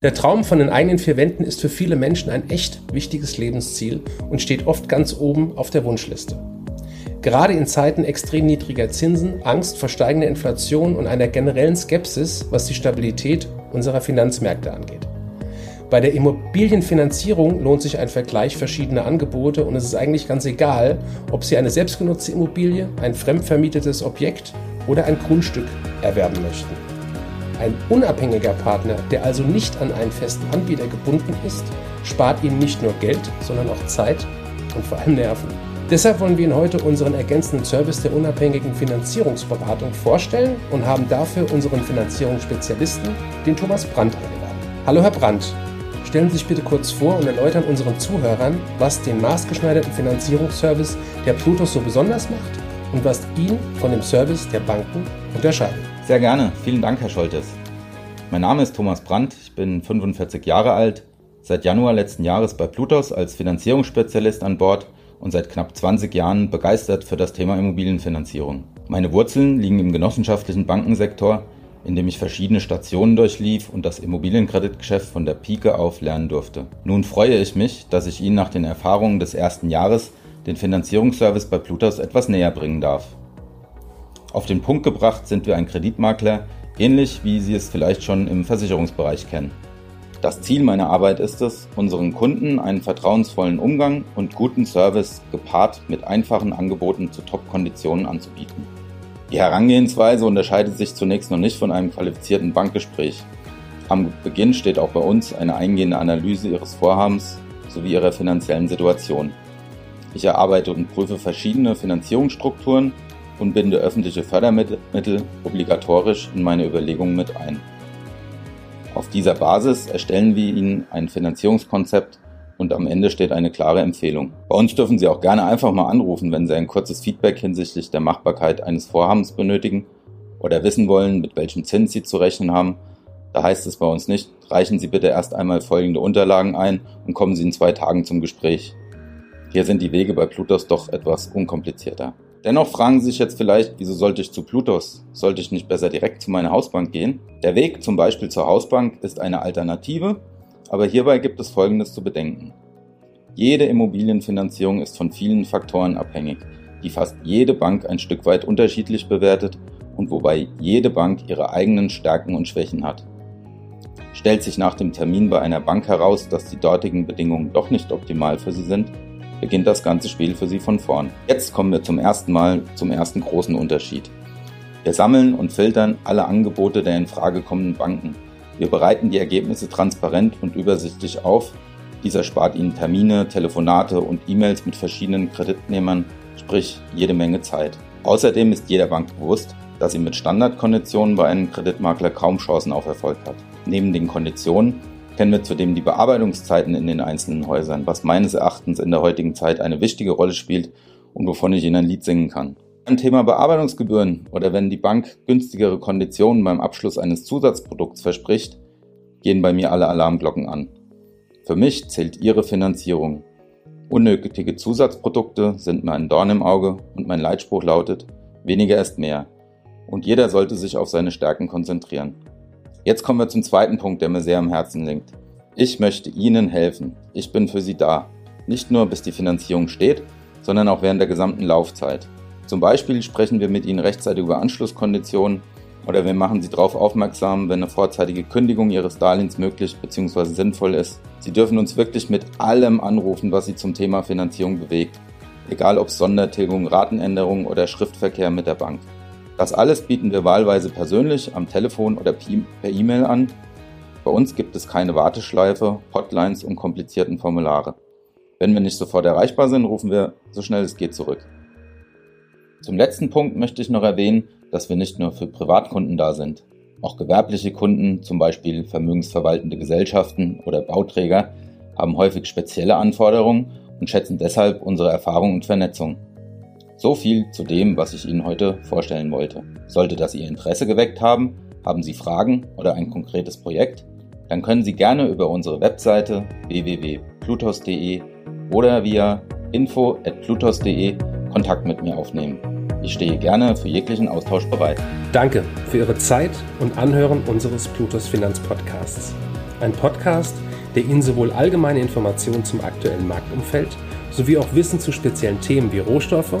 Der Traum von den eigenen vier Wänden ist für viele Menschen ein echt wichtiges Lebensziel und steht oft ganz oben auf der Wunschliste. Gerade in Zeiten extrem niedriger Zinsen, Angst vor steigender Inflation und einer generellen Skepsis, was die Stabilität unserer Finanzmärkte angeht. Bei der Immobilienfinanzierung lohnt sich ein Vergleich verschiedener Angebote und es ist eigentlich ganz egal, ob Sie eine selbstgenutzte Immobilie, ein fremdvermietetes Objekt oder ein Grundstück erwerben möchten. Ein unabhängiger Partner, der also nicht an einen festen Anbieter gebunden ist, spart Ihnen nicht nur Geld, sondern auch Zeit und vor allem Nerven. Deshalb wollen wir Ihnen heute unseren ergänzenden Service der unabhängigen Finanzierungsberatung vorstellen und haben dafür unseren Finanzierungsspezialisten, den Thomas Brandt, eingeladen. Hallo Herr Brandt, stellen Sie sich bitte kurz vor und erläutern unseren Zuhörern, was den maßgeschneiderten Finanzierungsservice der Plutos so besonders macht und was ihn von dem Service der Banken unterscheidet. Sehr gerne. Vielen Dank, Herr Scholtes. Mein Name ist Thomas Brandt. Ich bin 45 Jahre alt, seit Januar letzten Jahres bei Plutos als Finanzierungsspezialist an Bord und seit knapp 20 Jahren begeistert für das Thema Immobilienfinanzierung. Meine Wurzeln liegen im genossenschaftlichen Bankensektor, in dem ich verschiedene Stationen durchlief und das Immobilienkreditgeschäft von der Pike auf lernen durfte. Nun freue ich mich, dass ich Ihnen nach den Erfahrungen des ersten Jahres den Finanzierungsservice bei Plutos etwas näher bringen darf. Auf den Punkt gebracht sind wir ein Kreditmakler, ähnlich wie Sie es vielleicht schon im Versicherungsbereich kennen. Das Ziel meiner Arbeit ist es, unseren Kunden einen vertrauensvollen Umgang und guten Service gepaart mit einfachen Angeboten zu Top-Konditionen anzubieten. Die Herangehensweise unterscheidet sich zunächst noch nicht von einem qualifizierten Bankgespräch. Am Beginn steht auch bei uns eine eingehende Analyse Ihres Vorhabens sowie Ihrer finanziellen Situation. Ich erarbeite und prüfe verschiedene Finanzierungsstrukturen und binde öffentliche Fördermittel obligatorisch in meine Überlegungen mit ein. Auf dieser Basis erstellen wir Ihnen ein Finanzierungskonzept und am Ende steht eine klare Empfehlung. Bei uns dürfen Sie auch gerne einfach mal anrufen, wenn Sie ein kurzes Feedback hinsichtlich der Machbarkeit eines Vorhabens benötigen oder wissen wollen, mit welchem Zins Sie zu rechnen haben. Da heißt es bei uns nicht, reichen Sie bitte erst einmal folgende Unterlagen ein und kommen Sie in zwei Tagen zum Gespräch. Hier sind die Wege bei Plutos doch etwas unkomplizierter. Dennoch fragen Sie sich jetzt vielleicht, wieso sollte ich zu Plutos? Sollte ich nicht besser direkt zu meiner Hausbank gehen? Der Weg zum Beispiel zur Hausbank ist eine Alternative, aber hierbei gibt es Folgendes zu bedenken. Jede Immobilienfinanzierung ist von vielen Faktoren abhängig, die fast jede Bank ein Stück weit unterschiedlich bewertet und wobei jede Bank ihre eigenen Stärken und Schwächen hat. Stellt sich nach dem Termin bei einer Bank heraus, dass die dortigen Bedingungen doch nicht optimal für sie sind, beginnt das ganze Spiel für Sie von vorn. Jetzt kommen wir zum ersten Mal zum ersten großen Unterschied. Wir sammeln und filtern alle Angebote der in Frage kommenden Banken. Wir bereiten die Ergebnisse transparent und übersichtlich auf. Dieser spart Ihnen Termine, Telefonate und E-Mails mit verschiedenen Kreditnehmern, sprich jede Menge Zeit. Außerdem ist jeder Bank bewusst, dass sie mit Standardkonditionen bei einem Kreditmakler kaum Chancen auf Erfolg hat. Neben den Konditionen kennen wir zudem die Bearbeitungszeiten in den einzelnen Häusern, was meines Erachtens in der heutigen Zeit eine wichtige Rolle spielt und wovon ich Ihnen ein Lied singen kann. Ein Thema Bearbeitungsgebühren oder wenn die Bank günstigere Konditionen beim Abschluss eines Zusatzprodukts verspricht, gehen bei mir alle Alarmglocken an. Für mich zählt Ihre Finanzierung. Unnötige Zusatzprodukte sind mir ein Dorn im Auge und mein Leitspruch lautet, weniger ist mehr. Und jeder sollte sich auf seine Stärken konzentrieren. Jetzt kommen wir zum zweiten Punkt, der mir sehr am Herzen liegt. Ich möchte Ihnen helfen. Ich bin für Sie da. Nicht nur bis die Finanzierung steht, sondern auch während der gesamten Laufzeit. Zum Beispiel sprechen wir mit Ihnen rechtzeitig über Anschlusskonditionen oder wir machen Sie darauf aufmerksam, wenn eine vorzeitige Kündigung Ihres Darlehens möglich bzw. sinnvoll ist. Sie dürfen uns wirklich mit allem anrufen, was Sie zum Thema Finanzierung bewegt. Egal ob Sondertilgung, Ratenänderung oder Schriftverkehr mit der Bank. Das alles bieten wir wahlweise persönlich am Telefon oder per E-Mail an. Bei uns gibt es keine Warteschleife, Hotlines und komplizierten Formulare. Wenn wir nicht sofort erreichbar sind, rufen wir so schnell es geht zurück. Zum letzten Punkt möchte ich noch erwähnen, dass wir nicht nur für Privatkunden da sind. Auch gewerbliche Kunden, zum Beispiel vermögensverwaltende Gesellschaften oder Bauträger, haben häufig spezielle Anforderungen und schätzen deshalb unsere Erfahrung und Vernetzung. So viel zu dem, was ich Ihnen heute vorstellen wollte. Sollte das Ihr Interesse geweckt haben, haben Sie Fragen oder ein konkretes Projekt, dann können Sie gerne über unsere Webseite www.plutos.de oder via info.plutos.de Kontakt mit mir aufnehmen. Ich stehe gerne für jeglichen Austausch bereit. Danke für Ihre Zeit und Anhören unseres Plutos Finanzpodcasts. Ein Podcast, der Ihnen sowohl allgemeine Informationen zum aktuellen Marktumfeld sowie auch Wissen zu speziellen Themen wie Rohstoffe,